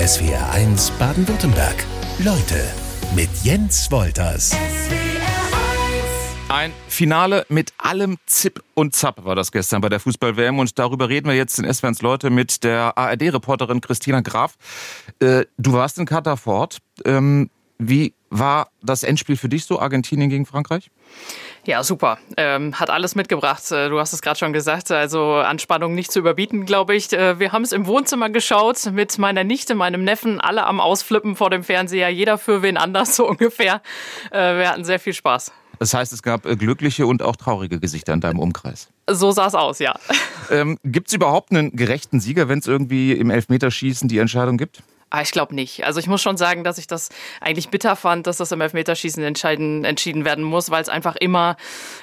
SWR1 Baden-Württemberg. Leute mit Jens Wolters. Ein Finale mit allem Zip und Zap war das gestern bei der Fußball-WM und darüber reden wir jetzt in SWRs Leute mit der ARD-Reporterin Christina Graf. Äh, du warst in Katar fort. Ähm, wie war das Endspiel für dich so, Argentinien gegen Frankreich? Ja, super. Ähm, hat alles mitgebracht. Äh, du hast es gerade schon gesagt. Also Anspannung nicht zu überbieten, glaube ich. Äh, wir haben es im Wohnzimmer geschaut mit meiner Nichte, meinem Neffen, alle am Ausflippen vor dem Fernseher, jeder für wen anders so ungefähr. Äh, wir hatten sehr viel Spaß. Das heißt, es gab glückliche und auch traurige Gesichter in deinem Umkreis. So sah es aus, ja. Ähm, gibt es überhaupt einen gerechten Sieger, wenn es irgendwie im Elfmeterschießen die Entscheidung gibt? Ah, ich glaube nicht. Also ich muss schon sagen, dass ich das eigentlich bitter fand, dass das im Elfmeterschießen entscheiden, entschieden werden muss, weil es einfach immer,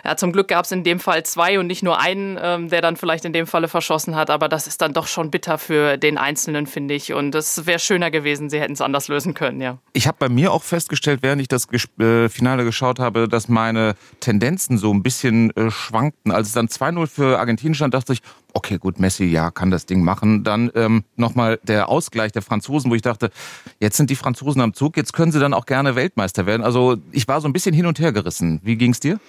ja, zum Glück gab es in dem Fall zwei und nicht nur einen, ähm, der dann vielleicht in dem Falle verschossen hat, aber das ist dann doch schon bitter für den Einzelnen, finde ich. Und es wäre schöner gewesen, sie hätten es anders lösen können, ja. Ich habe bei mir auch festgestellt, während ich das äh, Finale geschaut habe, dass meine Tendenzen so ein bisschen äh, schwankten. Als es dann 2-0 für Argentinien stand, dachte ich, okay, gut, Messi, ja, kann das Ding machen. Dann ähm, nochmal der Ausgleich der Franzosen, wo ich dachte, jetzt sind die Franzosen am Zug, jetzt können sie dann auch gerne Weltmeister werden. Also ich war so ein bisschen hin und her gerissen. Wie ging's dir?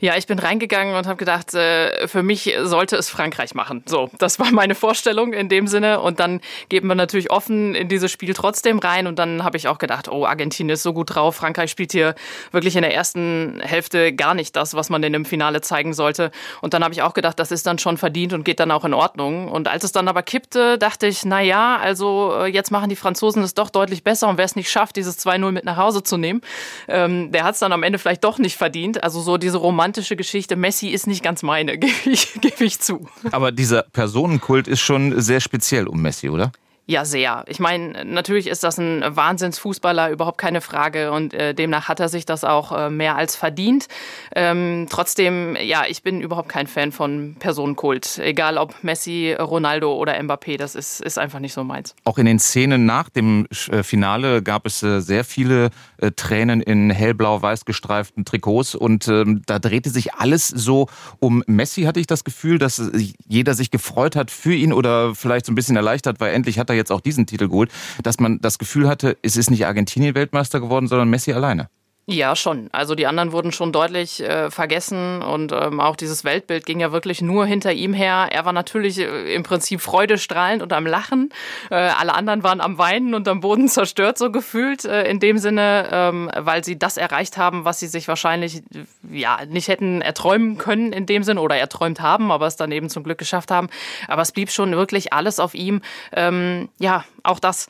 Ja, ich bin reingegangen und habe gedacht, äh, für mich sollte es Frankreich machen. So, das war meine Vorstellung in dem Sinne. Und dann geben wir natürlich offen in dieses Spiel trotzdem rein. Und dann habe ich auch gedacht, oh, Argentinien ist so gut drauf. Frankreich spielt hier wirklich in der ersten Hälfte gar nicht das, was man in dem Finale zeigen sollte. Und dann habe ich auch gedacht, das ist dann schon verdient und geht dann auch in Ordnung. Und als es dann aber kippte, dachte ich, na ja, also äh, jetzt machen die Franzosen es doch deutlich besser und wer es nicht schafft, dieses 2-0 mit nach Hause zu nehmen, ähm, der hat es dann am Ende vielleicht doch nicht verdient. Also so diese romantische Geschichte, Messi ist nicht ganz meine, gebe ich, geb ich zu. Aber dieser Personenkult ist schon sehr speziell um Messi, oder? Ja, sehr. Ich meine, natürlich ist das ein Wahnsinnsfußballer, überhaupt keine Frage. Und äh, demnach hat er sich das auch äh, mehr als verdient. Ähm, trotzdem, ja, ich bin überhaupt kein Fan von Personenkult. Egal ob Messi, Ronaldo oder Mbappé, das ist, ist einfach nicht so meins. Auch in den Szenen nach dem äh, Finale gab es äh, sehr viele äh, Tränen in hellblau-weiß gestreiften Trikots. Und ähm, da drehte sich alles so um Messi, hatte ich das Gefühl, dass jeder sich gefreut hat für ihn oder vielleicht so ein bisschen erleichtert, weil endlich hat er jetzt auch diesen Titel geholt, dass man das Gefühl hatte, es ist nicht Argentinien Weltmeister geworden, sondern Messi alleine. Ja, schon. Also die anderen wurden schon deutlich äh, vergessen und ähm, auch dieses Weltbild ging ja wirklich nur hinter ihm her. Er war natürlich äh, im Prinzip freudestrahlend und am Lachen. Äh, alle anderen waren am Weinen und am Boden zerstört, so gefühlt äh, in dem Sinne, ähm, weil sie das erreicht haben, was sie sich wahrscheinlich ja nicht hätten erträumen können in dem Sinne oder erträumt haben, aber es dann eben zum Glück geschafft haben. Aber es blieb schon wirklich alles auf ihm. Ähm, ja, auch das.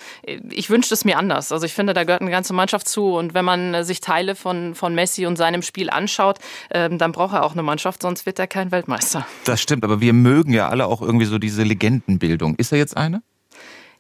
Ich wünschte es mir anders. Also ich finde, da gehört eine ganze Mannschaft zu und wenn man sich teilt Teile von, von Messi und seinem Spiel anschaut, ähm, dann braucht er auch eine Mannschaft, sonst wird er kein Weltmeister. Das stimmt, aber wir mögen ja alle auch irgendwie so diese Legendenbildung. Ist er jetzt eine?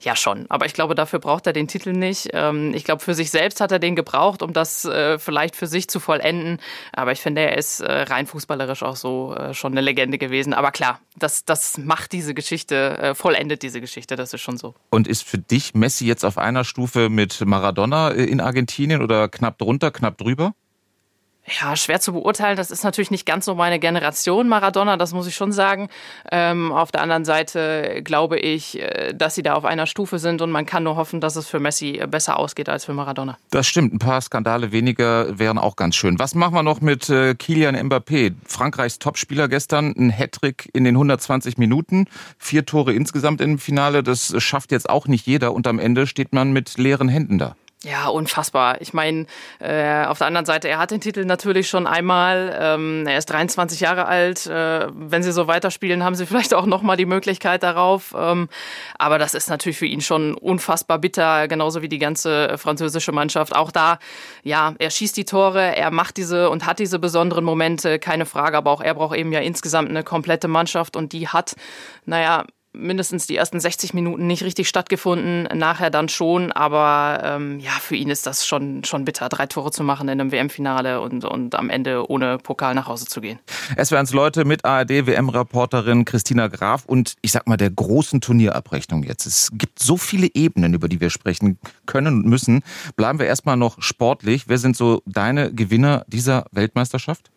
Ja, schon. Aber ich glaube, dafür braucht er den Titel nicht. Ähm, ich glaube, für sich selbst hat er den gebraucht, um das äh, vielleicht für sich zu vollenden. Aber ich finde, er ist äh, rein fußballerisch auch so äh, schon eine Legende gewesen. Aber klar, das, das macht diese Geschichte, vollendet diese Geschichte, das ist schon so. Und ist für dich Messi jetzt auf einer Stufe mit Maradona in Argentinien oder knapp drunter, knapp drüber? Ja, schwer zu beurteilen. Das ist natürlich nicht ganz so meine Generation Maradona, das muss ich schon sagen. Ähm, auf der anderen Seite glaube ich, äh, dass sie da auf einer Stufe sind und man kann nur hoffen, dass es für Messi besser ausgeht als für Maradona. Das stimmt. Ein paar Skandale weniger wären auch ganz schön. Was machen wir noch mit äh, Kilian Mbappé? Frankreichs Topspieler gestern, ein Hattrick in den 120 Minuten, vier Tore insgesamt im Finale. Das schafft jetzt auch nicht jeder und am Ende steht man mit leeren Händen da. Ja, unfassbar. Ich meine, äh, auf der anderen Seite, er hat den Titel natürlich schon einmal. Ähm, er ist 23 Jahre alt. Äh, wenn sie so weiterspielen, haben sie vielleicht auch nochmal die Möglichkeit darauf. Ähm, aber das ist natürlich für ihn schon unfassbar bitter, genauso wie die ganze französische Mannschaft. Auch da, ja, er schießt die Tore, er macht diese und hat diese besonderen Momente, keine Frage. Aber auch er braucht eben ja insgesamt eine komplette Mannschaft und die hat, naja, mindestens die ersten 60 Minuten nicht richtig stattgefunden, nachher dann schon, aber ähm, ja, für ihn ist das schon, schon bitter, drei Tore zu machen in einem WM-Finale und, und am Ende ohne Pokal nach Hause zu gehen. Es werden Leute mit ARD-WM-Reporterin Christina Graf und ich sag mal der großen Turnierabrechnung jetzt. Es gibt so viele Ebenen, über die wir sprechen können und müssen. Bleiben wir erstmal noch sportlich. Wer sind so deine Gewinner dieser Weltmeisterschaft?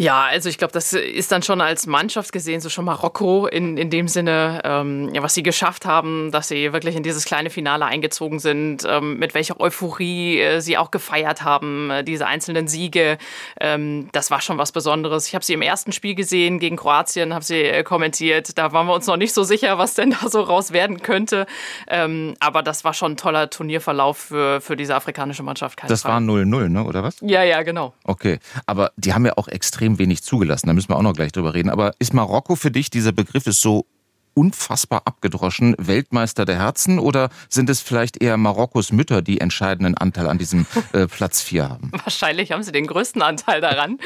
Ja, also ich glaube, das ist dann schon als Mannschaft gesehen, so schon Marokko in, in dem Sinne, ähm, was sie geschafft haben, dass sie wirklich in dieses kleine Finale eingezogen sind, ähm, mit welcher Euphorie äh, sie auch gefeiert haben, äh, diese einzelnen Siege. Ähm, das war schon was Besonderes. Ich habe sie im ersten Spiel gesehen gegen Kroatien, habe sie äh, kommentiert. Da waren wir uns noch nicht so sicher, was denn da so raus werden könnte. Ähm, aber das war schon ein toller Turnierverlauf für, für diese afrikanische Mannschaft. das Fall. war 0-0, ne? oder was? Ja, ja, genau. Okay, aber die haben ja auch extrem wenig zugelassen. Da müssen wir auch noch gleich drüber reden. Aber ist Marokko für dich, dieser Begriff ist so unfassbar abgedroschen Weltmeister der Herzen oder sind es vielleicht eher Marokkos Mütter, die entscheidenden Anteil an diesem äh, Platz 4 haben? Wahrscheinlich haben sie den größten Anteil daran,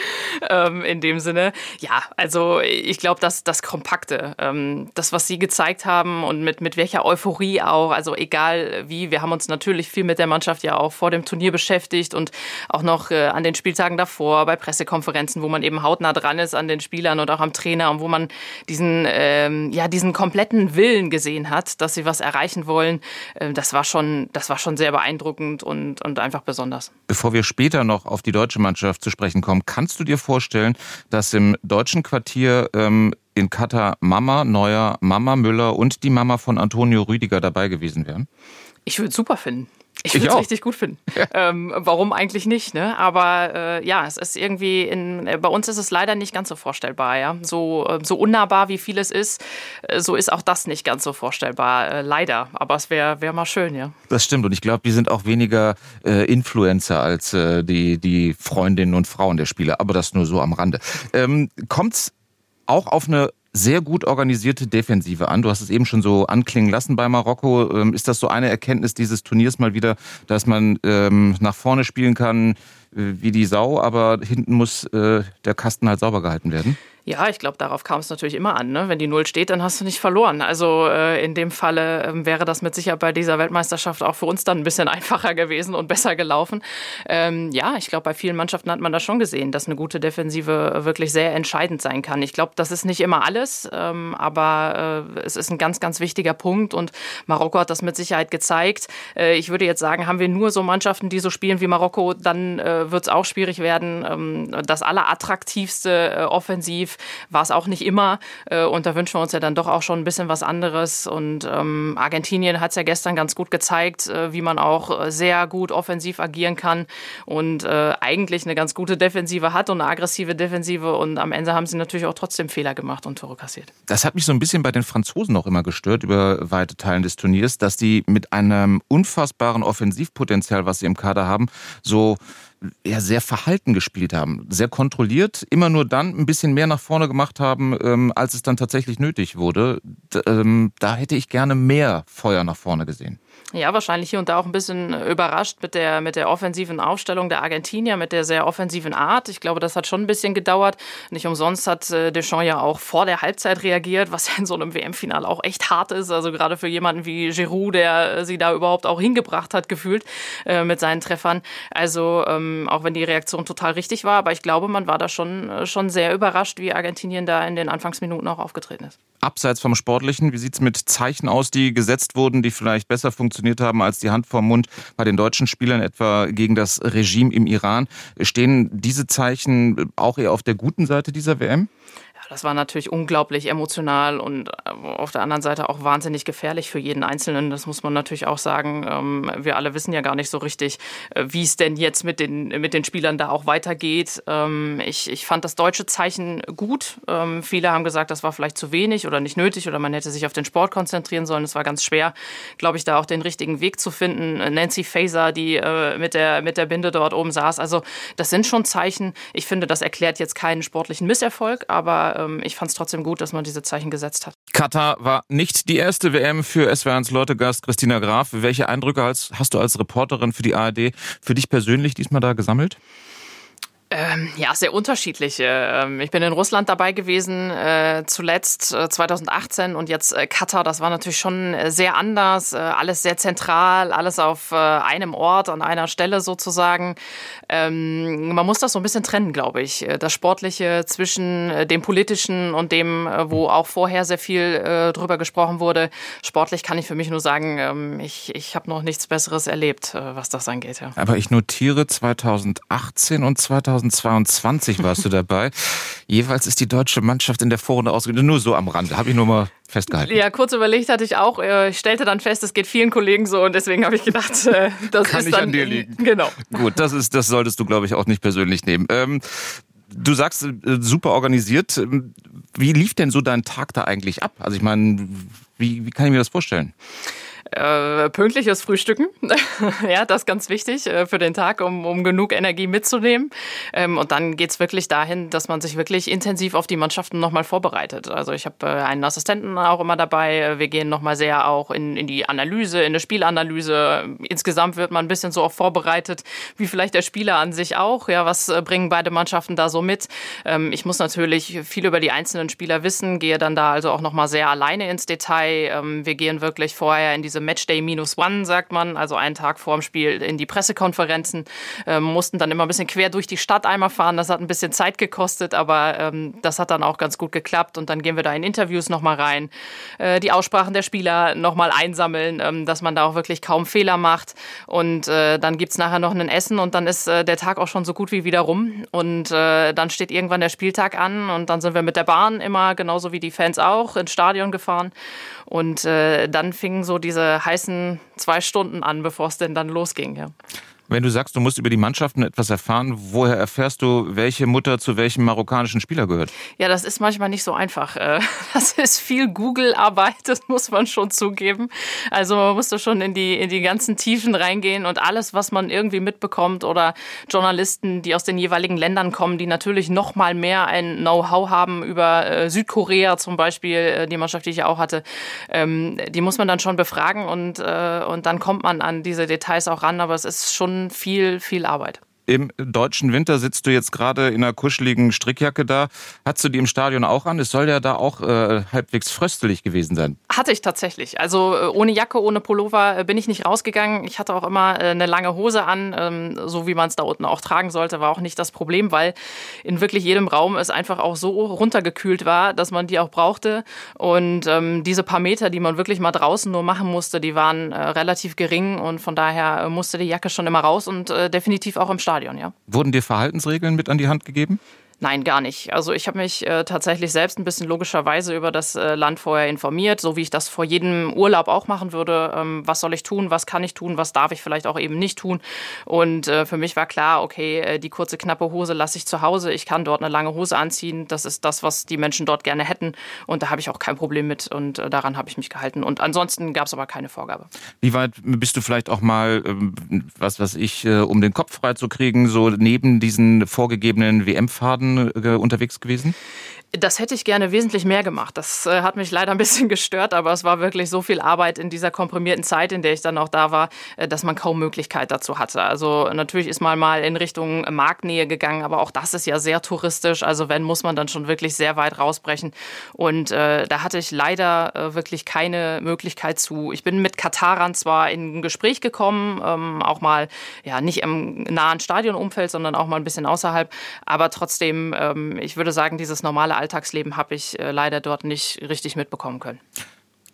ähm, in dem Sinne. Ja, also ich glaube, dass das Kompakte, ähm, das, was sie gezeigt haben und mit, mit welcher Euphorie auch, also egal wie, wir haben uns natürlich viel mit der Mannschaft ja auch vor dem Turnier beschäftigt und auch noch äh, an den Spieltagen davor bei Pressekonferenzen, wo man eben hautnah dran ist an den Spielern und auch am Trainer und wo man diesen, ähm, ja, diesen kompletten Willen gesehen hat, dass sie was erreichen wollen, äh, das war schon, das war schon sehr beeindruckend und, und einfach besonders. Bevor wir später noch auf die deutsche Mannschaft zu sprechen kommen, kannst du dir vorstellen, dass im deutschen Quartier ähm, in Katar Mama Neuer, Mama Müller und die Mama von Antonio Rüdiger dabei gewesen wären? Ich würde es super finden. Ich würde es richtig gut finden. Ja. Ähm, warum eigentlich nicht? Ne? Aber äh, ja, es ist irgendwie in, äh, bei uns ist es leider nicht ganz so vorstellbar. Ja, so äh, so unnahbar wie vieles ist, äh, so ist auch das nicht ganz so vorstellbar. Äh, leider. Aber es wäre wär mal schön, ja. Das stimmt. Und ich glaube, die sind auch weniger äh, Influencer als die die Freundinnen und Frauen der Spieler. Aber das nur so am Rande. Ähm, kommt's auch auf eine sehr gut organisierte Defensive an. Du hast es eben schon so anklingen lassen bei Marokko. Ähm, ist das so eine Erkenntnis dieses Turniers mal wieder, dass man ähm, nach vorne spielen kann wie die Sau, aber hinten muss äh, der Kasten halt sauber gehalten werden? Ja, ich glaube, darauf kam es natürlich immer an. Ne? Wenn die Null steht, dann hast du nicht verloren. Also äh, in dem Falle äh, wäre das mit Sicherheit bei dieser Weltmeisterschaft auch für uns dann ein bisschen einfacher gewesen und besser gelaufen. Ähm, ja, ich glaube, bei vielen Mannschaften hat man das schon gesehen, dass eine gute Defensive wirklich sehr entscheidend sein kann. Ich glaube, das ist nicht immer alles, ähm, aber äh, es ist ein ganz, ganz wichtiger Punkt und Marokko hat das mit Sicherheit gezeigt. Äh, ich würde jetzt sagen, haben wir nur so Mannschaften, die so spielen wie Marokko, dann äh, wird es auch schwierig werden. Ähm, das allerattraktivste äh, Offensiv war es auch nicht immer. Äh, und da wünschen wir uns ja dann doch auch schon ein bisschen was anderes. Und ähm, Argentinien hat es ja gestern ganz gut gezeigt, äh, wie man auch sehr gut offensiv agieren kann und äh, eigentlich eine ganz gute Defensive hat und eine aggressive Defensive. Und am Ende haben sie natürlich auch trotzdem Fehler gemacht und Tore kassiert. Das hat mich so ein bisschen bei den Franzosen auch immer gestört über weite Teilen des Turniers, dass die mit einem unfassbaren Offensivpotenzial, was sie im Kader haben, so ja, sehr verhalten gespielt haben, sehr kontrolliert, immer nur dann ein bisschen mehr nach vorne gemacht haben, ähm, als es dann tatsächlich nötig wurde. D ähm, da hätte ich gerne mehr Feuer nach vorne gesehen. Ja, wahrscheinlich hier und da auch ein bisschen überrascht mit der, mit der offensiven Aufstellung der Argentinier, mit der sehr offensiven Art. Ich glaube, das hat schon ein bisschen gedauert. Nicht umsonst hat äh, Deschamps ja auch vor der Halbzeit reagiert, was ja in so einem WM-Finale auch echt hart ist. Also gerade für jemanden wie Giroud, der sie da überhaupt auch hingebracht hat, gefühlt äh, mit seinen Treffern. Also ähm, auch wenn die Reaktion total richtig war, aber ich glaube, man war da schon, äh, schon sehr überrascht, wie Argentinien da in den Anfangsminuten auch aufgetreten ist. Abseits vom Sportlichen, wie sieht es mit Zeichen aus, die gesetzt wurden, die vielleicht besser funktioniert haben als die Hand vorm Mund bei den deutschen Spielern, etwa gegen das Regime im Iran. Stehen diese Zeichen auch eher auf der guten Seite dieser WM? Das war natürlich unglaublich emotional und äh, auf der anderen Seite auch wahnsinnig gefährlich für jeden Einzelnen. Das muss man natürlich auch sagen. Ähm, wir alle wissen ja gar nicht so richtig, äh, wie es denn jetzt mit den, mit den Spielern da auch weitergeht. Ähm, ich, ich fand das deutsche Zeichen gut. Ähm, viele haben gesagt, das war vielleicht zu wenig oder nicht nötig oder man hätte sich auf den Sport konzentrieren sollen. Es war ganz schwer, glaube ich, da auch den richtigen Weg zu finden. Nancy Faeser, die äh, mit, der, mit der Binde dort oben saß. Also das sind schon Zeichen. Ich finde, das erklärt jetzt keinen sportlichen Misserfolg, aber ähm, ich fand es trotzdem gut, dass man diese Zeichen gesetzt hat. Katar war nicht die erste WM für SWR1 Leutegast Christina Graf. Welche Eindrücke hast du als Reporterin für die ARD für dich persönlich diesmal da gesammelt? Ähm, ja, sehr unterschiedliche. Ähm, ich bin in Russland dabei gewesen, äh, zuletzt äh, 2018 und jetzt äh, Katar. Das war natürlich schon äh, sehr anders, äh, alles sehr zentral, alles auf äh, einem Ort, an einer Stelle sozusagen. Ähm, man muss das so ein bisschen trennen, glaube ich. Das Sportliche zwischen dem Politischen und dem, wo auch vorher sehr viel drüber gesprochen wurde. Sportlich kann ich für mich nur sagen, ähm, ich, ich habe noch nichts Besseres erlebt, was das angeht. Ja. Aber ich notiere 2018 und 2019 2022 warst du dabei. Jeweils ist die deutsche Mannschaft in der Vorrunde ausgegangen. Nur so am Rande, habe ich nur mal festgehalten. Ja, kurz überlegt hatte ich auch. Äh, ich stellte dann fest, es geht vielen Kollegen so und deswegen habe ich gedacht, äh, das Kann ist nicht dann an dir liegen. Genau. Gut, das ist, das solltest du, glaube ich, auch nicht persönlich nehmen. Ähm, du sagst, äh, super organisiert. Wie lief denn so dein Tag da eigentlich ab? Also ich meine, wie, wie kann ich mir das vorstellen? Äh, pünktliches Frühstücken, ja, das ist ganz wichtig äh, für den Tag, um, um genug Energie mitzunehmen. Ähm, und dann geht's wirklich dahin, dass man sich wirklich intensiv auf die Mannschaften nochmal vorbereitet. Also ich habe äh, einen Assistenten auch immer dabei. Wir gehen nochmal sehr auch in, in die Analyse, in eine Spielanalyse. Insgesamt wird man ein bisschen so auch vorbereitet, wie vielleicht der Spieler an sich auch. Ja, was äh, bringen beide Mannschaften da so mit? Ähm, ich muss natürlich viel über die einzelnen Spieler wissen, gehe dann da also auch nochmal sehr alleine ins Detail. Ähm, wir gehen wirklich vorher in diese Matchday minus one, sagt man, also einen Tag vorm Spiel in die Pressekonferenzen, ähm, mussten dann immer ein bisschen quer durch die Stadt einmal fahren. Das hat ein bisschen Zeit gekostet, aber ähm, das hat dann auch ganz gut geklappt. Und dann gehen wir da in Interviews nochmal rein, äh, die Aussprachen der Spieler nochmal einsammeln, ähm, dass man da auch wirklich kaum Fehler macht. Und äh, dann gibt's nachher noch ein Essen und dann ist äh, der Tag auch schon so gut wie wieder rum. Und äh, dann steht irgendwann der Spieltag an und dann sind wir mit der Bahn immer, genauso wie die Fans auch, ins Stadion gefahren. Und äh, dann fingen so diese heißen zwei Stunden an, bevor es denn dann losging. Ja. Wenn du sagst, du musst über die Mannschaften etwas erfahren, woher erfährst du, welche Mutter zu welchem marokkanischen Spieler gehört? Ja, das ist manchmal nicht so einfach. Äh, Das ist viel Google-Arbeit, das muss man schon zugeben. Also man musste schon in die, in die ganzen Tiefen reingehen und alles, was man irgendwie mitbekommt oder Journalisten, die aus den jeweiligen Ländern kommen, die natürlich noch mal mehr ein Know-how haben über äh, Südkorea zum Beispiel, äh, die Mannschaft, die ich auch hatte, ähm, die muss man dann schon befragen und, und dann kommt man an diese Details auch ran, aber es ist schon viel, viel Arbeit. Im deutschen Winter sitzt du jetzt gerade in einer kuscheligen Strickjacke da. Hattest du die im Stadion auch an? Es soll ja da auch äh, halbwegs fröstelig gewesen sein. Hatte ich tatsächlich. Also äh, ohne Jacke, ohne Pullover äh, bin ich nicht rausgegangen. Ich hatte auch immer äh, eine lange Hose an, ähm, so wie man es da unten auch tragen sollte, war auch nicht das Problem, weil in wirklich jedem Raum es einfach auch so runtergekühlt war, dass man die auch brauchte. Und ähm, diese paar Meter, die man wirklich mal draußen nur machen musste, die waren äh, relativ gering und von daher musste die Jacke schon immer raus und äh, definitiv auch im Stadion. Stadion, ja. Wurden dir Verhaltensregeln mit an die Hand gegeben? Nein, gar nicht. Also ich habe mich äh, tatsächlich selbst ein bisschen logischerweise über das äh, Land vorher informiert, so wie ich das vor jedem Urlaub auch machen würde. Ähm, was soll ich tun, was kann ich tun, was darf ich vielleicht auch eben nicht tun. Und äh, für mich war klar, okay, äh, die kurze, knappe Hose lasse ich zu Hause. Ich kann dort eine lange Hose anziehen. Das ist das, was die Menschen dort gerne hätten. Und da habe ich auch kein Problem mit und äh, daran habe ich mich gehalten. Und ansonsten gab es aber keine Vorgabe. Wie weit bist du vielleicht auch mal, ähm, was weiß ich, äh, um den Kopf freizukriegen, so neben diesen vorgegebenen WM-Faden unterwegs gewesen? Das hätte ich gerne wesentlich mehr gemacht. Das äh, hat mich leider ein bisschen gestört, aber es war wirklich so viel Arbeit in dieser komprimierten Zeit, in der ich dann auch da war, äh, dass man kaum Möglichkeit dazu hatte. Also natürlich ist man mal in Richtung Marktnähe gegangen, aber auch das ist ja sehr touristisch. Also wenn, muss man dann schon wirklich sehr weit rausbrechen. Und äh, da hatte ich leider äh, wirklich keine Möglichkeit zu. Ich bin mit Katarern zwar in ein Gespräch gekommen, ähm, auch mal ja nicht im nahen Stadionumfeld, sondern auch mal ein bisschen außerhalb, aber trotzdem, ähm, ich würde sagen, dieses normale Alltagsleben habe ich äh, leider dort nicht richtig mitbekommen können.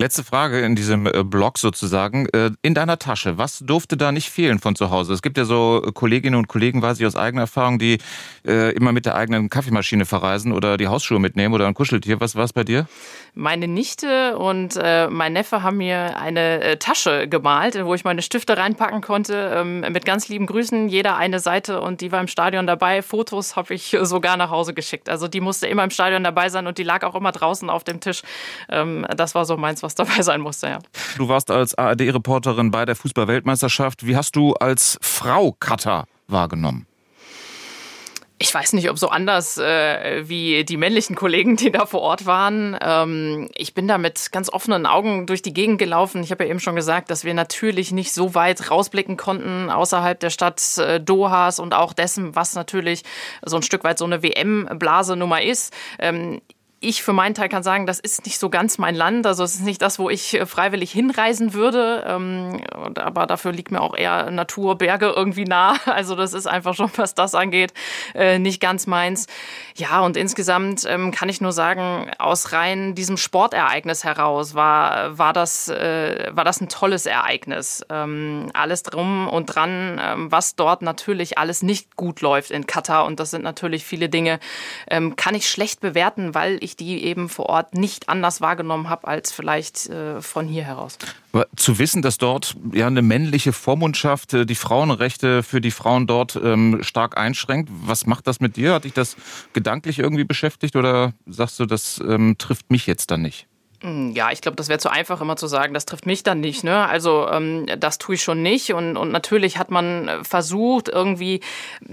Letzte Frage in diesem äh, Blog sozusagen. Äh, in deiner Tasche, was durfte da nicht fehlen von zu Hause? Es gibt ja so Kolleginnen und Kollegen, weiß ich aus eigener Erfahrung, die äh, immer mit der eigenen Kaffeemaschine verreisen oder die Hausschuhe mitnehmen oder ein Kuscheltier. Was war es bei dir? Meine Nichte und äh, mein Neffe haben mir eine äh, Tasche gemalt, wo ich meine Stifte reinpacken konnte, ähm, mit ganz lieben Grüßen, jeder eine Seite und die war im Stadion dabei. Fotos habe ich sogar nach Hause geschickt. Also die musste immer im Stadion dabei sein und die lag auch immer draußen auf dem Tisch. Ähm, das war so meins, was dabei sein musste, ja. Du warst als ARD-Reporterin bei der Fußball-Weltmeisterschaft. Wie hast du als Frau Katar wahrgenommen? Ich weiß nicht, ob so anders äh, wie die männlichen Kollegen, die da vor Ort waren. Ähm, ich bin da mit ganz offenen Augen durch die Gegend gelaufen. Ich habe ja eben schon gesagt, dass wir natürlich nicht so weit rausblicken konnten außerhalb der Stadt äh, Dohas und auch dessen, was natürlich so ein Stück weit so eine WM-Blasenummer ist. Ähm, ich für meinen Teil kann sagen, das ist nicht so ganz mein Land. Also es ist nicht das, wo ich äh, freiwillig hinreisen würde. Ähm, aber dafür liegt mir auch eher Natur, Berge irgendwie nah. Also das ist einfach schon, was das angeht, äh, nicht ganz meins. Ja, und insgesamt ähm, kann ich nur sagen, aus rein diesem Sportereignis heraus war, war, das, äh, war das ein tolles Ereignis. Ähm, alles drum und dran, was dort natürlich alles nicht gut läuft in Katar. Und das sind natürlich viele Dinge, kann ich schlecht bewerten, weil ich ich die eben vor Ort nicht anders wahrgenommen habe als vielleicht äh, von hier heraus. Aber zu wissen, dass dort ja eine männliche Vormundschaft äh, die Frauenrechte für die Frauen dort ähm, stark einschränkt, was macht das mit dir? Hat dich das gedanklich irgendwie beschäftigt oder sagst du, das ähm, trifft mich jetzt dann nicht? Hm, ja, ich glaube, das wäre zu einfach, immer zu sagen, das trifft mich dann nicht. Ne? Also ähm, das tue ich schon nicht. Und, und natürlich hat man versucht, irgendwie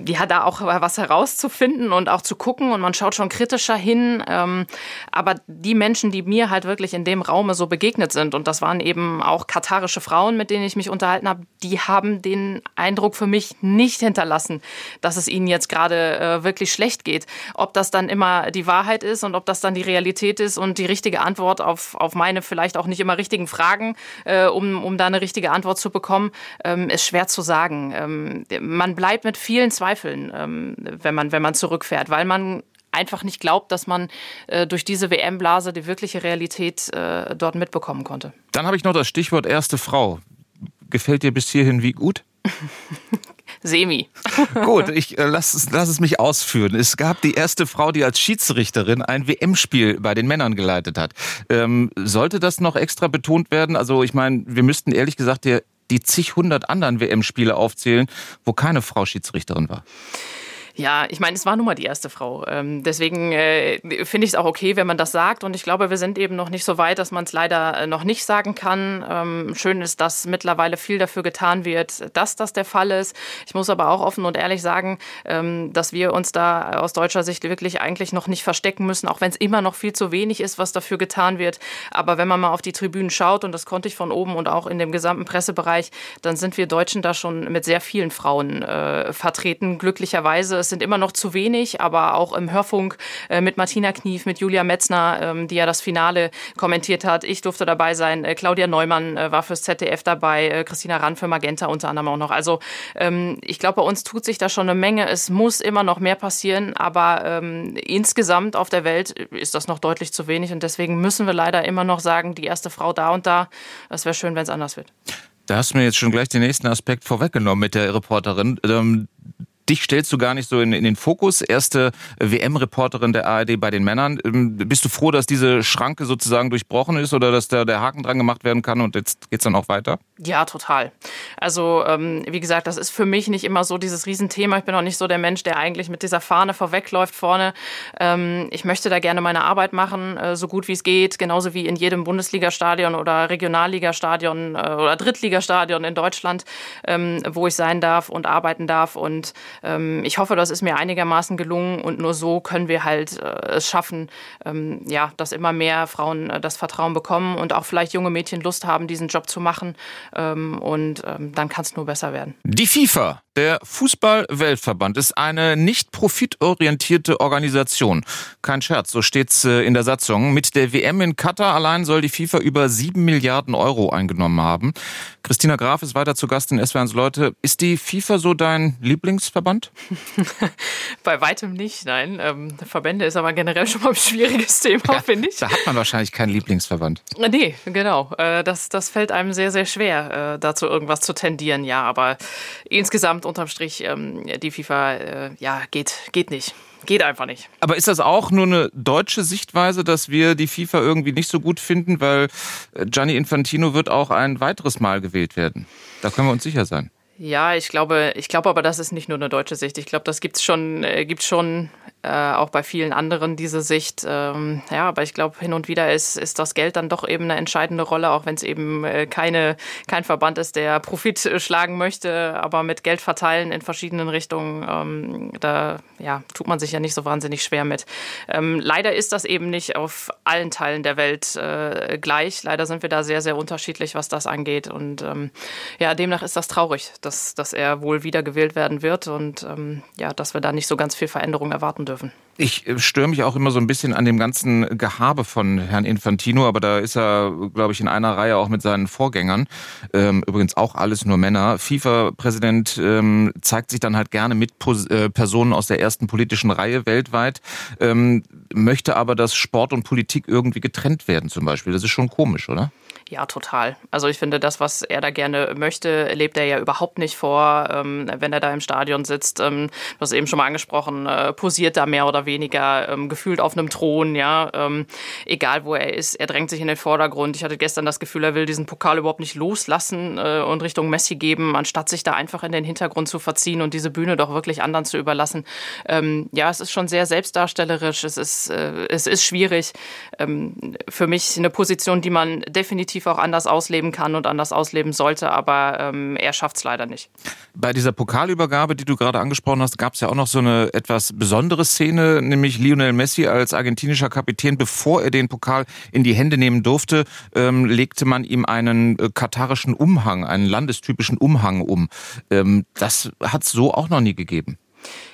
ja, da auch was herauszufinden und auch zu gucken. Und man schaut schon kritischer hin. Ähm, aber die Menschen, die mir halt wirklich in dem Raume so begegnet sind, und das waren eben auch katarische Frauen, mit denen ich mich unterhalten habe, die haben den Eindruck für mich nicht hinterlassen, dass es ihnen jetzt gerade äh, wirklich schlecht geht. Ob das dann immer die Wahrheit ist und ob das dann die Realität ist und die richtige Antwort auf auf, auf meine vielleicht auch nicht immer richtigen Fragen, äh, um, um da eine richtige Antwort zu bekommen, ähm, ist schwer zu sagen. Ähm, man bleibt mit vielen Zweifeln, ähm, wenn, man, wenn man zurückfährt, weil man einfach nicht glaubt, dass man äh, durch diese WM-Blase die wirkliche Realität äh, dort mitbekommen konnte. Dann habe ich noch das Stichwort erste Frau. Gefällt dir bis hierhin wie gut? Semi. Gut, ich äh, lass, es, lass es mich ausführen. Es gab die erste Frau, die als Schiedsrichterin ein WM-Spiel bei den Männern geleitet hat. Ähm, sollte das noch extra betont werden? Also ich meine, wir müssten ehrlich gesagt die, die zig hundert anderen WM-Spiele aufzählen, wo keine Frau Schiedsrichterin war. Ja, ich meine, es war nun mal die erste Frau. Ähm, deswegen äh, finde ich es auch okay, wenn man das sagt. Und ich glaube, wir sind eben noch nicht so weit, dass man es leider äh, noch nicht sagen kann. Ähm, schön ist, dass mittlerweile viel dafür getan wird, dass das der Fall ist. Ich muss aber auch offen und ehrlich sagen, ähm, dass wir uns da aus deutscher Sicht wirklich eigentlich noch nicht verstecken müssen, auch wenn es immer noch viel zu wenig ist, was dafür getan wird. Aber wenn man mal auf die Tribünen schaut, und das konnte ich von oben und auch in dem gesamten Pressebereich, dann sind wir Deutschen da schon mit sehr vielen Frauen äh, vertreten. Glücklicherweise es sind immer noch zu wenig, aber auch im Hörfunk äh, mit Martina Knief, mit Julia Metzner, ähm, die ja das Finale kommentiert hat. Ich durfte dabei sein. Äh, Claudia Neumann äh, war fürs ZDF dabei, Christina Rand für Magenta unter anderem auch noch. Also ähm, ich glaube, bei uns tut sich da schon eine Menge. Es muss immer noch mehr passieren, aber ähm, insgesamt auf der Welt ist das noch deutlich zu wenig und deswegen müssen wir leider immer noch sagen, die erste Frau da und da. Es wäre schön, wenn es anders wird. Da hast du mir jetzt schon gleich den nächsten Aspekt vorweggenommen mit der Reporterin dich stellst du gar nicht so in, in den Fokus. Erste WM-Reporterin der ARD bei den Männern. Ähm, bist du froh, dass diese Schranke sozusagen durchbrochen ist oder dass da der Haken dran gemacht werden kann und jetzt geht's dann auch weiter? Ja, total. Also ähm, wie gesagt, das ist für mich nicht immer so dieses Riesenthema. Ich bin auch nicht so der Mensch, der eigentlich mit dieser Fahne vorwegläuft vorne. Ähm, ich möchte da gerne meine Arbeit machen, äh, so gut wie es geht, genauso wie in jedem Bundesligastadion oder Regionalligastadion äh, oder Drittligastadion in Deutschland, ähm, wo ich sein darf und arbeiten darf. Und ähm, ich hoffe, das ist mir einigermaßen gelungen und nur so können wir halt äh, es schaffen, ähm, ja, dass immer mehr Frauen äh, das Vertrauen bekommen und auch vielleicht junge Mädchen Lust haben, diesen Job zu machen. Ähm, und ähm, dann kann es nur besser werden. Die FIFA der Fußball-Weltverband ist eine nicht profitorientierte Organisation. Kein Scherz, so steht's äh, in der Satzung. Mit der WM in Katar allein soll die FIFA über sieben Milliarden Euro eingenommen haben. Christina Graf ist weiter zu Gast in SWRs Leute. Ist die FIFA so dein Lieblingsverband? Bei weitem nicht, nein. Ähm, Verbände ist aber generell schon mal ein schwieriges Thema, ja, finde ich. Da hat man wahrscheinlich keinen Lieblingsverband. Nee, genau. Äh, das, das fällt einem sehr, sehr schwer, äh, dazu irgendwas zu tendieren, ja. Aber insgesamt unterm Strich, ähm, die FIFA, äh, ja, geht, geht nicht. Geht einfach nicht. Aber ist das auch nur eine deutsche Sichtweise, dass wir die FIFA irgendwie nicht so gut finden, weil äh, Gianni Infantino wird auch ein weiteres Mal gewählt werden? Da können wir uns sicher sein. Ja, ich glaube, ich glaube aber, das ist nicht nur eine deutsche Sicht. Ich glaube, das gibt's schon, äh, gibt's schon äh, auch bei vielen anderen diese Sicht. Ähm, ja, aber ich glaube, hin und wieder ist, ist das Geld dann doch eben eine entscheidende Rolle, auch wenn es eben äh, keine, kein Verband ist, der Profit äh, schlagen möchte, aber mit Geld verteilen in verschiedenen Richtungen, ähm, da ja, tut man sich ja nicht so wahnsinnig schwer mit. Ähm, leider ist das eben nicht auf allen Teilen der Welt gleich. Leider sind wir da sehr, sehr unterschiedlich, was das angeht. Und ähm, ja, demnach ist das traurig dass, dass er wohl wiedergewählt werden wird und ähm, ja, dass wir da nicht so ganz viel Veränderung erwarten dürfen. Ich äh, störe mich auch immer so ein bisschen an dem ganzen Gehabe von Herrn Infantino, aber da ist er, glaube ich, in einer Reihe auch mit seinen Vorgängern. Ähm, übrigens auch alles nur Männer. FIFA-Präsident ähm, zeigt sich dann halt gerne mit äh, Personen aus der ersten politischen Reihe weltweit, ähm, möchte aber, dass Sport und Politik irgendwie getrennt werden zum Beispiel. Das ist schon komisch, oder? Ja, total. Also ich finde, das, was er da gerne möchte, lebt er ja überhaupt nicht vor, wenn er da im Stadion sitzt. Du hast eben schon mal angesprochen, äh, posiert da mehr oder weniger, ähm, gefühlt auf einem Thron, ja. Ähm, egal wo er ist, er drängt sich in den Vordergrund. Ich hatte gestern das Gefühl, er will diesen Pokal überhaupt nicht loslassen äh, und Richtung Messi geben, anstatt sich da einfach in den Hintergrund zu verziehen und diese Bühne doch wirklich anderen zu überlassen. Ähm, ja, es ist schon sehr selbstdarstellerisch, es ist, äh, es ist schwierig. Ähm, für mich eine Position, die man definitiv auch anders ausleben kann und anders ausleben sollte, aber ähm, er schafft es leider nicht. Bei dieser Pokalübergabe, die du gerade angesprochen hast, gab es ja auch noch so eine etwas besondere Szene, nämlich Lionel Messi als argentinischer Kapitän, bevor er den Pokal in die Hände nehmen durfte, ähm, legte man ihm einen äh, katarischen Umhang, einen landestypischen Umhang um. Ähm, das hat es so auch noch nie gegeben.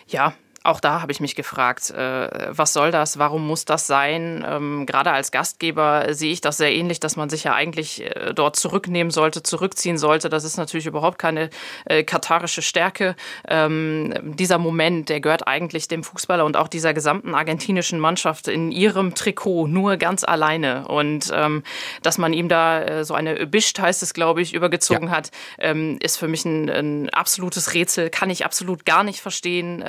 Ja, auch da habe ich mich gefragt, äh, was soll das, warum muss das sein? Ähm, gerade als Gastgeber sehe ich das sehr ähnlich, dass man sich ja eigentlich äh, dort zurücknehmen sollte, zurückziehen sollte. Das ist natürlich überhaupt keine äh, katarische Stärke. Ähm, dieser Moment, der gehört eigentlich dem Fußballer und auch dieser gesamten argentinischen Mannschaft in ihrem Trikot nur ganz alleine. Und ähm, dass man ihm da äh, so eine Bischt, heißt es, glaube ich, übergezogen ja. hat, ähm, ist für mich ein, ein, absolutes Rätsel, kann ich absolut gar nicht verstehen.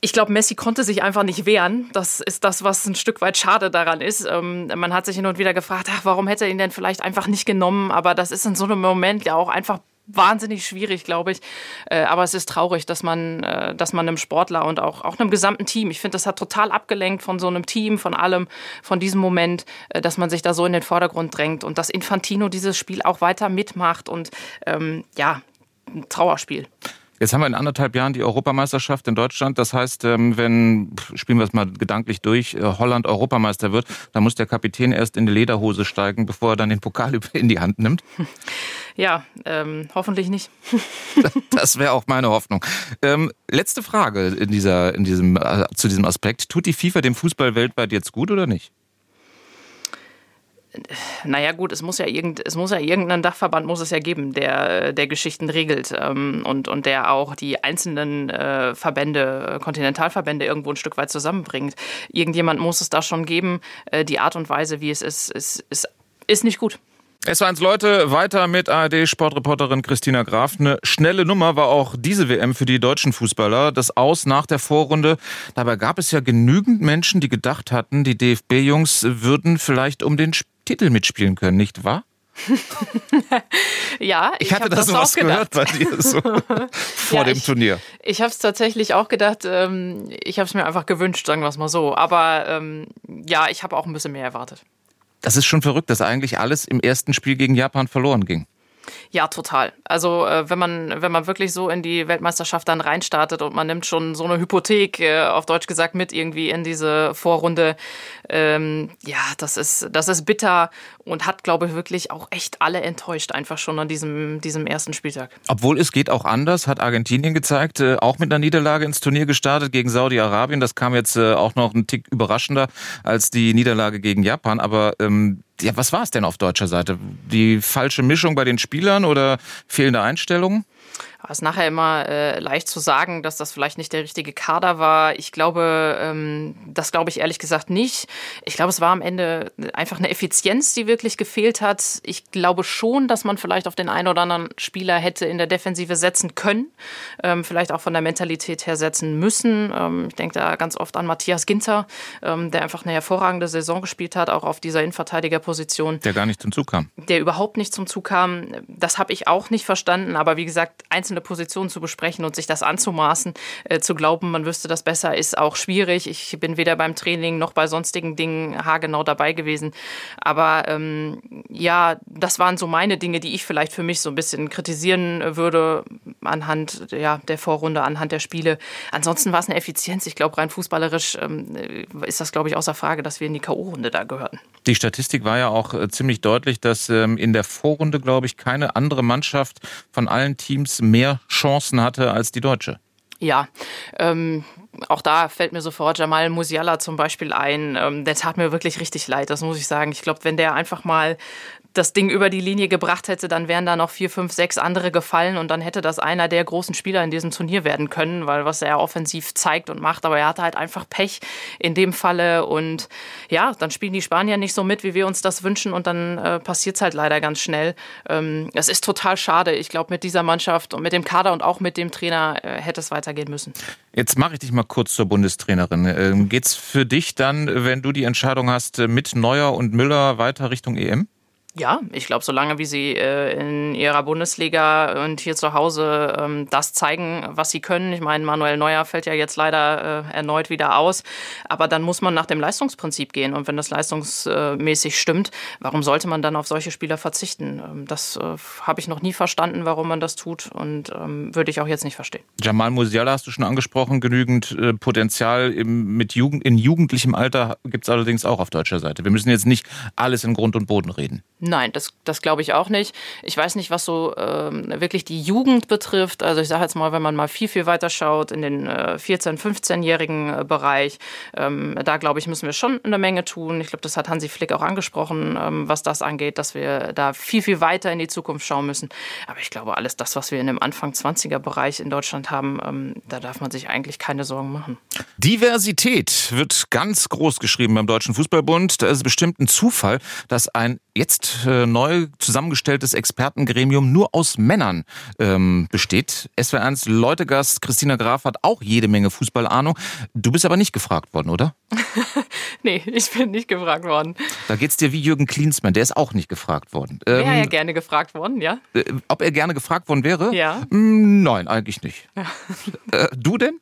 Ich glaube, Messi konnte sich einfach nicht wehren. Das ist das, was ein Stück weit schade daran ist. Ähm, man hat sich hin und wieder gefragt, ach, warum hätte er ihn denn vielleicht einfach nicht genommen? Aber das ist in so einem Moment ja auch einfach wahnsinnig schwierig, glaube ich. Äh, aber es ist traurig, dass man, äh, dass man einem Sportler und auch, auch einem gesamten Team, ich finde, das hat total abgelenkt von so einem Team, von allem, von diesem Moment, äh, dass man sich da so in den Vordergrund drängt und dass Infantino dieses Spiel auch weiter mitmacht und ähm, ja, ein Trauerspiel. Jetzt haben wir in anderthalb Jahren die Europameisterschaft in Deutschland. Das heißt, ähm, wenn, spielen wir es mal gedanklich durch, äh, Holland Europameister wird, dann muss der Kapitän erst in die Lederhose steigen, bevor er dann den Pokal in die Hand nimmt. Ja, ähm, hoffentlich nicht. das wäre auch meine Hoffnung. Ähm, letzte Frage in dieser, in diesem, äh, zu diesem Aspekt. Tut die FIFA dem Fußball weltweit jetzt gut oder nicht? Naja gut, es muss ja irgend, es muss ja irgendeinen Dachverband muss es ja geben, der, der Geschichten regelt ähm, und, und der auch die einzelnen äh, Verbände, Kontinentalverbände irgendwo ein Stück weit zusammenbringt. Irgendjemand muss es da schon geben. Äh, die Art und Weise, wie es ist, ist, ist, ist nicht gut. Es war eins Leute, weiter mit ARD-Sportreporterin Christina Graf. Eine schnelle Nummer war auch diese WM für die deutschen Fußballer. Das Aus nach der Vorrunde. Dabei gab es ja genügend Menschen, die gedacht hatten, die DFB-Jungs würden vielleicht um den Titel mitspielen können, nicht wahr? ja, ich, ich hatte das, das was gehört bei dir so vor ja, dem ich, Turnier. Ich habe es tatsächlich auch gedacht. Ähm, ich habe es mir einfach gewünscht, sagen wir es mal so. Aber ähm, ja, ich habe auch ein bisschen mehr erwartet. Das ist schon verrückt, dass eigentlich alles im ersten Spiel gegen Japan verloren ging. Ja, total. Also äh, wenn man wenn man wirklich so in die Weltmeisterschaft dann reinstartet und man nimmt schon so eine Hypothek äh, auf Deutsch gesagt mit irgendwie in diese Vorrunde, ähm, ja, das ist das ist bitter und hat glaube ich wirklich auch echt alle enttäuscht einfach schon an diesem diesem ersten Spieltag. Obwohl es geht auch anders, hat Argentinien gezeigt, äh, auch mit einer Niederlage ins Turnier gestartet gegen Saudi-Arabien. Das kam jetzt äh, auch noch ein Tick überraschender als die Niederlage gegen Japan, aber ähm, ja, was war es denn auf deutscher Seite? Die falsche Mischung bei den Spielern oder fehlende Einstellungen? Es ist nachher immer äh, leicht zu sagen, dass das vielleicht nicht der richtige Kader war. Ich glaube, ähm, das glaube ich ehrlich gesagt nicht. Ich glaube, es war am Ende einfach eine Effizienz, die wirklich gefehlt hat. Ich glaube schon, dass man vielleicht auf den einen oder anderen Spieler hätte in der Defensive setzen können, ähm, vielleicht auch von der Mentalität her setzen müssen. Ähm, ich denke da ganz oft an Matthias Ginter, ähm, der einfach eine hervorragende Saison gespielt hat, auch auf dieser Innenverteidigerposition. Der gar nicht zum Zug kam. Der überhaupt nicht zum Zug kam. Das habe ich auch nicht verstanden. Aber wie gesagt, einzelne einzelne Positionen zu besprechen und sich das anzumaßen, äh, zu glauben, man wüsste das besser, ist auch schwierig. Ich bin weder beim Training noch bei sonstigen Dingen haargenau dabei gewesen. Aber ähm, ja, das waren so meine Dinge, die ich vielleicht für mich so ein bisschen kritisieren würde anhand ja, der Vorrunde, anhand der Spiele. Ansonsten war es eine Effizienz. Ich glaube, rein fußballerisch ähm, ist das, glaube ich, außer Frage, dass wir in die K.O.-Runde da gehörten. Die Statistik war ja auch äh, ziemlich deutlich, dass ähm, in der Vorrunde, glaube ich, keine andere Mannschaft von allen Teams mehr Chancen hatte als die Deutsche. Ja, ähm, auch da fällt mir sofort Jamal Musiala zum Beispiel ein. Ähm, der tat mir wirklich richtig leid, das muss ich sagen. Ich glaube, wenn der einfach mal das Ding über die Linie gebracht hätte, dann wären da noch vier, fünf, sechs andere gefallen und dann hätte das einer der großen Spieler in diesem Turnier werden können, weil was er offensiv zeigt und macht, aber er hatte halt einfach Pech in dem Falle und ja, dann spielen die Spanier nicht so mit, wie wir uns das wünschen und dann äh, passiert es halt leider ganz schnell. Ähm, es ist total schade. Ich glaube, mit dieser Mannschaft und mit dem Kader und auch mit dem Trainer äh, hätte es weitergehen müssen. Jetzt mache ich dich mal kurz zur Bundestrainerin. Ähm, geht's für dich dann, wenn du die Entscheidung hast, mit Neuer und Müller weiter Richtung EM? Ja, ich glaube, solange wie sie äh, in ihrer Bundesliga und hier zu Hause ähm, das zeigen, was sie können. Ich meine, Manuel Neuer fällt ja jetzt leider äh, erneut wieder aus. Aber dann muss man nach dem Leistungsprinzip gehen. Und wenn das leistungsmäßig stimmt, warum sollte man dann auf solche Spieler verzichten? Ähm, das äh, habe ich noch nie verstanden, warum man das tut. Und ähm, würde ich auch jetzt nicht verstehen. Jamal Musiala hast du schon angesprochen. Genügend äh, Potenzial im, mit Jugend, in jugendlichem Alter gibt es allerdings auch auf deutscher Seite. Wir müssen jetzt nicht alles in Grund und Boden reden. Nein, das, das glaube ich auch nicht. Ich weiß nicht, was so ähm, wirklich die Jugend betrifft. Also ich sage jetzt mal, wenn man mal viel, viel weiter schaut in den äh, 14-, 15-jährigen äh, Bereich, ähm, da glaube ich, müssen wir schon eine Menge tun. Ich glaube, das hat Hansi Flick auch angesprochen, ähm, was das angeht, dass wir da viel, viel weiter in die Zukunft schauen müssen. Aber ich glaube, alles das, was wir in dem Anfang 20er-Bereich in Deutschland haben, ähm, da darf man sich eigentlich keine Sorgen machen. Diversität wird ganz groß geschrieben beim Deutschen Fußballbund. Da ist es bestimmt ein Zufall, dass ein jetzt äh, neu zusammengestelltes Expertengremium nur aus Männern ähm, besteht. SW1 Leutegast Christina Graf hat auch jede Menge Fußballahnung. Du bist aber nicht gefragt worden, oder? nee, ich bin nicht gefragt worden. Da geht's dir wie Jürgen Klinsmann, der ist auch nicht gefragt worden. Wäre ähm, ja gerne gefragt worden, ja. Äh, ob er gerne gefragt worden wäre? Ja. Mm, nein, eigentlich nicht. Ja. Äh, du denn?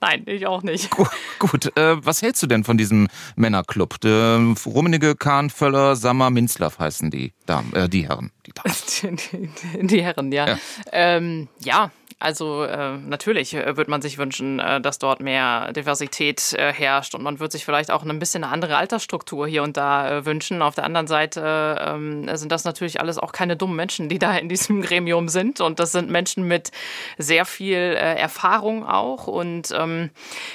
Nein, ich auch nicht. Gut, gut. Äh, was hältst du denn von diesem Männerclub? Der Rummenigge, Kahn, Völler, Sammer, Minzlaff heißen die Damen, äh, die Herren. Die, die, die, die Herren, ja. Ja, ähm, ja also äh, natürlich äh, wird man sich wünschen, äh, dass dort mehr Diversität äh, herrscht und man wird sich vielleicht auch ein bisschen eine andere Altersstruktur hier und da äh, wünschen. Auf der anderen Seite ähm, sind das natürlich alles auch keine dummen Menschen, die da in diesem Gremium sind und das sind Menschen mit sehr viel äh, Erfahrung auch und ähm,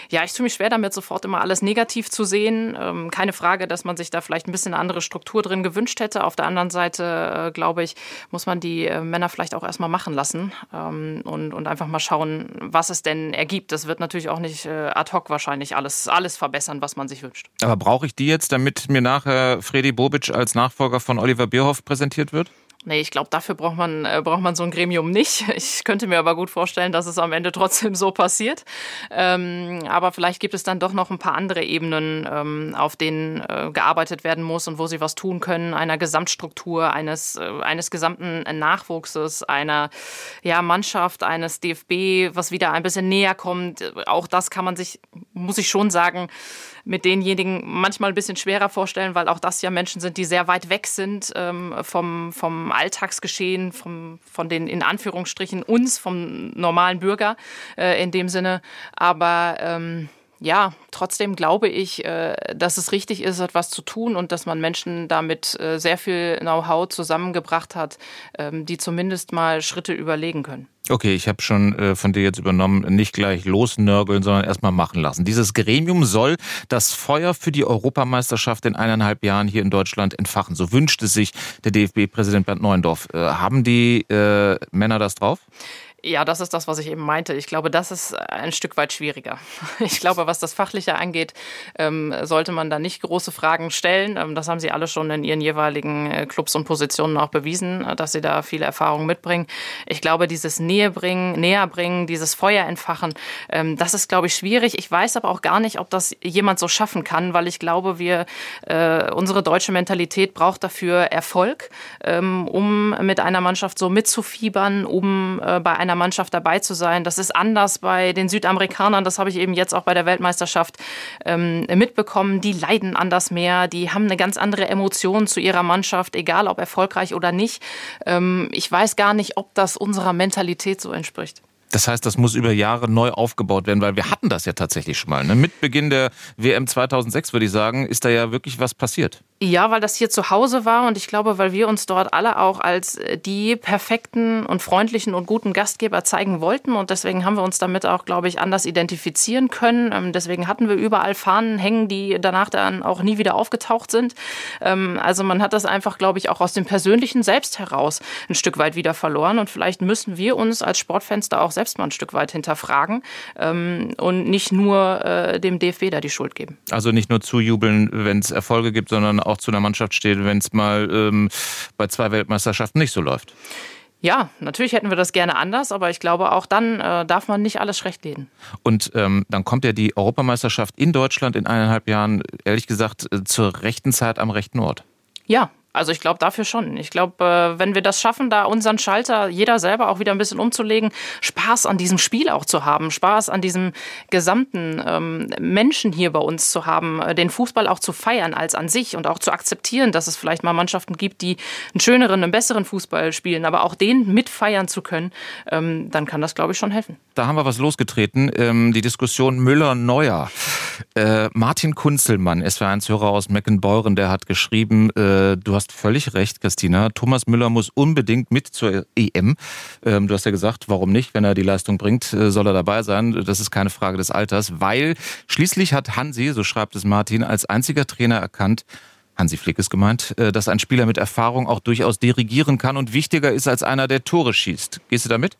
ja, ich tue mich schwer damit, sofort immer alles negativ zu sehen. Ähm, keine Frage, dass man sich da vielleicht ein bisschen eine andere Struktur drin gewünscht hätte. Auf der anderen Seite, glaube ich, muss man die Männer vielleicht auch erstmal machen lassen ähm, und und einfach mal schauen, was es denn ergibt. Das wird natürlich auch nicht äh, ad hoc wahrscheinlich alles, alles verbessern, was man sich wünscht. Aber brauche ich die jetzt, damit mir nachher Freddy Bobic als Nachfolger von Oliver Bierhoff präsentiert wird? Nee, ich glaube, dafür braucht man, äh, braucht man so ein Gremium nicht. Ich könnte mir aber gut vorstellen, dass es am Ende trotzdem so passiert. Ähm, aber vielleicht gibt es dann doch noch ein paar andere Ebenen, ähm, auf denen äh, gearbeitet werden muss und wo sie was tun können, einer Gesamtstruktur, eines, äh, eines gesamten Nachwuchses, einer ja, Mannschaft, eines DFB, was wieder ein bisschen näher kommt. Auch das kann man sich, muss ich schon sagen, mit denjenigen manchmal ein bisschen schwerer vorstellen, weil auch das ja Menschen sind, die sehr weit weg sind ähm, vom, vom Alltagsgeschehen, vom, von den in Anführungsstrichen uns, vom normalen Bürger äh, in dem Sinne. Aber ähm, ja, trotzdem glaube ich, äh, dass es richtig ist, etwas zu tun und dass man Menschen damit äh, sehr viel Know-how zusammengebracht hat, ähm, die zumindest mal Schritte überlegen können. Okay, ich habe schon äh, von dir jetzt übernommen, nicht gleich losnörgeln, sondern erstmal machen lassen. Dieses Gremium soll das Feuer für die Europameisterschaft in eineinhalb Jahren hier in Deutschland entfachen. So wünscht es sich der DFB-Präsident Bernd Neuendorf. haben die Männer das drauf? Ja, das ist das, was ich eben meinte. Ich glaube, das ist ein Stück weit schwieriger. Ich glaube, was das Fachliche angeht, ähm, sollte man da nicht große Fragen stellen. Ähm, das haben sie alle schon in ihren jeweiligen äh, Clubs und Positionen auch bewiesen, äh, dass sie da viele Erfahrungen mitbringen. Ich glaube, dieses Nähebringen, Näherbringen, dieses Feuer entfachen, ähm, das ist, glaube ich, schwierig. Ich weiß aber auch gar nicht, ob das jemand so schaffen kann, weil ich glaube, wir, äh, unsere deutsche Mentalität braucht dafür Erfolg, um mit einer Mannschaft so mitzufiebern, um bei einer einer Mannschaft dabei zu sein. Das ist anders bei den Südamerikanern, das habe ich eben jetzt auch bei der Weltmeisterschaft ähm, mitbekommen. Die leiden anders mehr, die haben eine ganz andere Emotion zu ihrer Mannschaft, egal ob erfolgreich oder nicht. Ähm, ich weiß gar nicht, ob das unserer Mentalität so entspricht. Das heißt, das muss über Jahre neu aufgebaut werden, weil wir hatten das ja tatsächlich schon mal. Ne? Mit Beginn der WM 2006, würde ich sagen, ist da ja wirklich was passiert. Ja, weil das hier zu Hause war und ich glaube, weil wir uns dort alle auch als äh, die perfekten und freundlichen und guten Gastgeber zeigen wollten und deswegen haben wir uns damit auch, glaube ich, anders identifizieren können. Ähm, deswegen hatten wir überall Fahnen hängen, die danach dann auch nie wieder aufgetaucht sind. Ähm, also man hat das einfach, glaube ich, auch aus dem persönlichen Selbst heraus ein Stück weit wieder verloren und vielleicht müssen wir uns als Sportfans da auch selbst mal ein Stück weit hinterfragen ähm, und nicht nur äh, dem DFB da die Schuld geben. Also nicht nur zujubeln, wenn es Erfolge gibt, sondern auch zu einer Mannschaft steht, wenn es mal ähm, bei zwei Weltmeisterschaften nicht so läuft. Ja, natürlich hätten wir das gerne anders, aber ich glaube, auch dann äh, darf man nicht alles schlecht reden. Und ähm, dann kommt ja die Europameisterschaft in Deutschland in eineinhalb Jahren, ehrlich gesagt, äh, zur rechten Zeit am rechten Ort. Ja, also ich glaube dafür schon. Ich glaube, äh, wenn wir das schaffen, da unseren Schalter jeder selber auch wieder ein bisschen umzulegen, Spaß an diesem Spiel auch zu haben, Spaß an diesem gesamten ähm, Menschen hier bei uns zu haben, äh, den Fußball auch zu feiern als an sich und auch zu akzeptieren, dass es vielleicht mal Mannschaften gibt, die einen schöneren, einen besseren Fußball spielen, aber auch den mitfeiern zu können, ähm, dann kann das, glaube ich, schon helfen. Da haben wir was losgetreten, ähm, die Diskussion Müller-Neuer. Äh, Martin Kunzelmann, SW1-Hörer aus Meckenbeuren, der hat geschrieben, du hast völlig recht, Christina. Thomas Müller muss unbedingt mit zur EM. Ähm, du hast ja gesagt, warum nicht? Wenn er die Leistung bringt, äh, soll er dabei sein. Das ist keine Frage des Alters, weil schließlich hat Hansi, so schreibt es Martin, als einziger Trainer erkannt, Hansi Flick ist gemeint, äh, dass ein Spieler mit Erfahrung auch durchaus dirigieren kann und wichtiger ist als einer, der Tore schießt. Gehst du damit?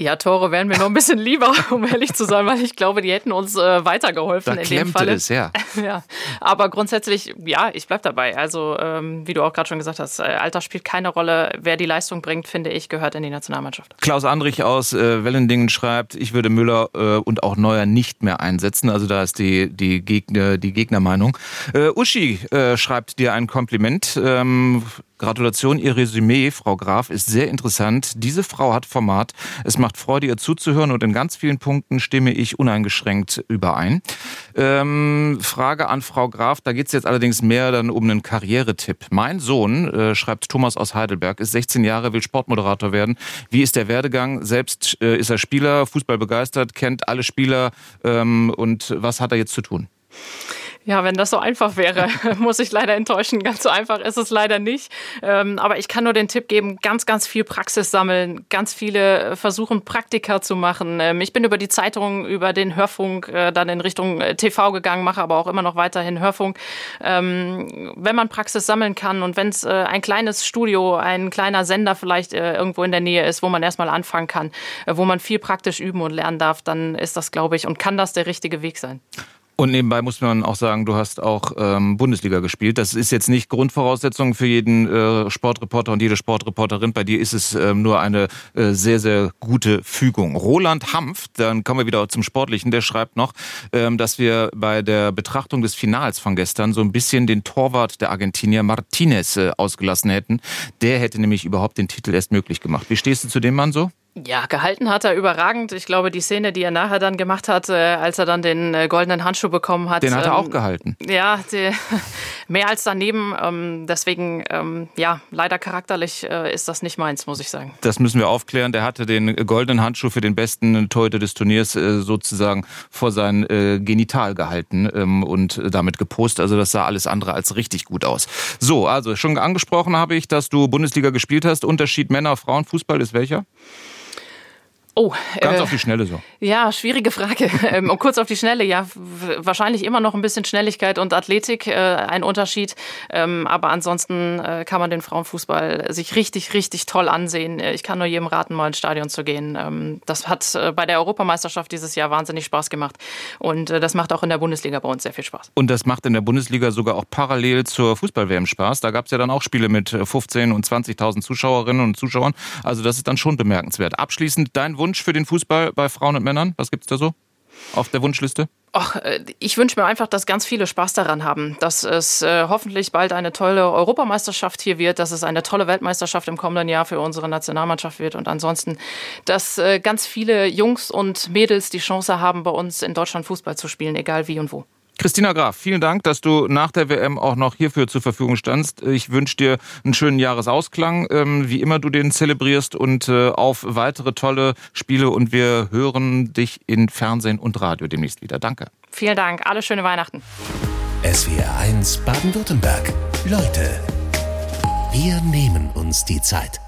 Ja, Tore wären mir noch ein bisschen lieber, um ehrlich zu sein, weil ich glaube, die hätten uns äh, weitergeholfen da in dem Fall. Es, ja. ja. Aber grundsätzlich, ja, ich bleib dabei. Also, ähm, wie du auch gerade schon gesagt hast, äh, Alter spielt keine Rolle. Wer die Leistung bringt, finde ich, gehört in die Nationalmannschaft. Klaus Andrich aus äh, Wellendingen schreibt, ich würde Müller äh, und auch Neuer nicht mehr einsetzen. Also da ist die, die, Gegner, die Gegnermeinung. Äh, Uschi äh, schreibt dir ein Kompliment. Ähm, Gratulation, Ihr Resümee, Frau Graf, ist sehr interessant. Diese Frau hat Format. Es macht Freude, ihr zuzuhören und in ganz vielen Punkten stimme ich uneingeschränkt überein. Ähm, Frage an Frau Graf, da geht es jetzt allerdings mehr dann um einen Karrieretipp. Mein Sohn, äh, schreibt Thomas aus Heidelberg, ist 16 Jahre, will Sportmoderator werden. Wie ist der Werdegang? Selbst äh, ist er Spieler, Fußball begeistert, kennt alle Spieler ähm, und was hat er jetzt zu tun? Ja, wenn das so einfach wäre, muss ich leider enttäuschen. Ganz so einfach ist es leider nicht. Ähm, aber ich kann nur den Tipp geben, ganz, ganz viel Praxis sammeln, ganz viele versuchen, Praktika zu machen. Ähm, ich bin über die Zeitung, über den Hörfunk äh, dann in Richtung äh, TV gegangen, mache aber auch immer noch weiterhin Hörfunk. Ähm, wenn man Praxis sammeln kann und wenn es äh, ein kleines Studio, ein kleiner Sender vielleicht irgendwo in der Nähe ist, wo man erstmal anfangen kann, wo man viel praktisch üben und lernen darf, dann ist das, glaube ich, und kann das der richtige Weg sein. Und nebenbei muss man auch sagen, du hast auch ähm, Bundesliga gespielt. Das ist jetzt nicht Grundvoraussetzung für jeden äh, Sportreporter und jede Sportreporterin. Bei dir ist es ähm, nur eine äh, sehr, sehr gute Fügung. Roland Hampf, dann kommen wir wieder zum Sportlichen, der schreibt noch, ähm, dass wir bei der Betrachtung des Finals von gestern so ein bisschen den Torwart der Argentinier Martinez äh, ausgelassen hätten. Der hätte nämlich überhaupt den Titel erst möglich gemacht. Wie stehst du zu dem Mann so? Ja, gehalten hat er überragend. Ich glaube, die Szene, die er nachher dann gemacht hat, äh, als er dann den äh, goldenen Handschuh bekommen hat. Den hat er ähm, auch gehalten. Ja, die, mehr als daneben. Ähm, deswegen, ähm, ja, leider charakterlich äh, ist das nicht meins, muss ich sagen. Das müssen wir aufklären. Der hatte den goldenen Handschuh für den besten Torhüter des Turniers äh, sozusagen vor sein Genital gehalten ähm, und damit gepostet. Also das sah alles andere als richtig gut aus. So, also schon angesprochen habe ich, dass du Bundesliga gespielt hast. Unterschied Männer-Frauen-Fußball ist welcher? Oh, ganz äh, auf die Schnelle so. Ja, schwierige Frage. Ähm, und kurz auf die Schnelle, ja, wahrscheinlich immer noch ein bisschen Schnelligkeit und Athletik äh, ein Unterschied. Ähm, aber ansonsten äh, kann man den Frauenfußball sich richtig, richtig toll ansehen. Äh, ich kann nur jedem raten, mal ins Stadion zu gehen. Ähm, das hat äh, bei der Europameisterschaft dieses Jahr wahnsinnig Spaß gemacht. Und äh, das macht auch in der Bundesliga bei uns sehr viel Spaß. Und das macht in der Bundesliga sogar auch parallel zur Fußball-WM Spaß. Da gab es ja dann auch Spiele mit 15 und 20.000 Zuschauerinnen und Zuschauern. Also das ist dann schon bemerkenswert. Abschließend dein Wunsch Wunsch für den Fußball bei Frauen und Männern? Was gibt es da so auf der Wunschliste? Ach, äh, ich wünsche mir einfach, dass ganz viele Spaß daran haben, dass es äh, hoffentlich bald eine tolle Europameisterschaft hier wird, dass es eine tolle Weltmeisterschaft im kommenden Jahr für unsere Nationalmannschaft wird und ansonsten, dass äh, ganz viele Jungs und Mädels die Chance haben, bei uns in Deutschland Fußball zu spielen, egal wie und wo. Christina Graf, vielen Dank, dass du nach der WM auch noch hierfür zur Verfügung standst. Ich wünsche dir einen schönen Jahresausklang, ähm, wie immer du den zelebrierst und äh, auf weitere tolle Spiele und wir hören dich in Fernsehen und Radio demnächst wieder. Danke. Vielen Dank, alle schöne Weihnachten. SWR 1 Baden-Württemberg. Leute, wir nehmen uns die Zeit.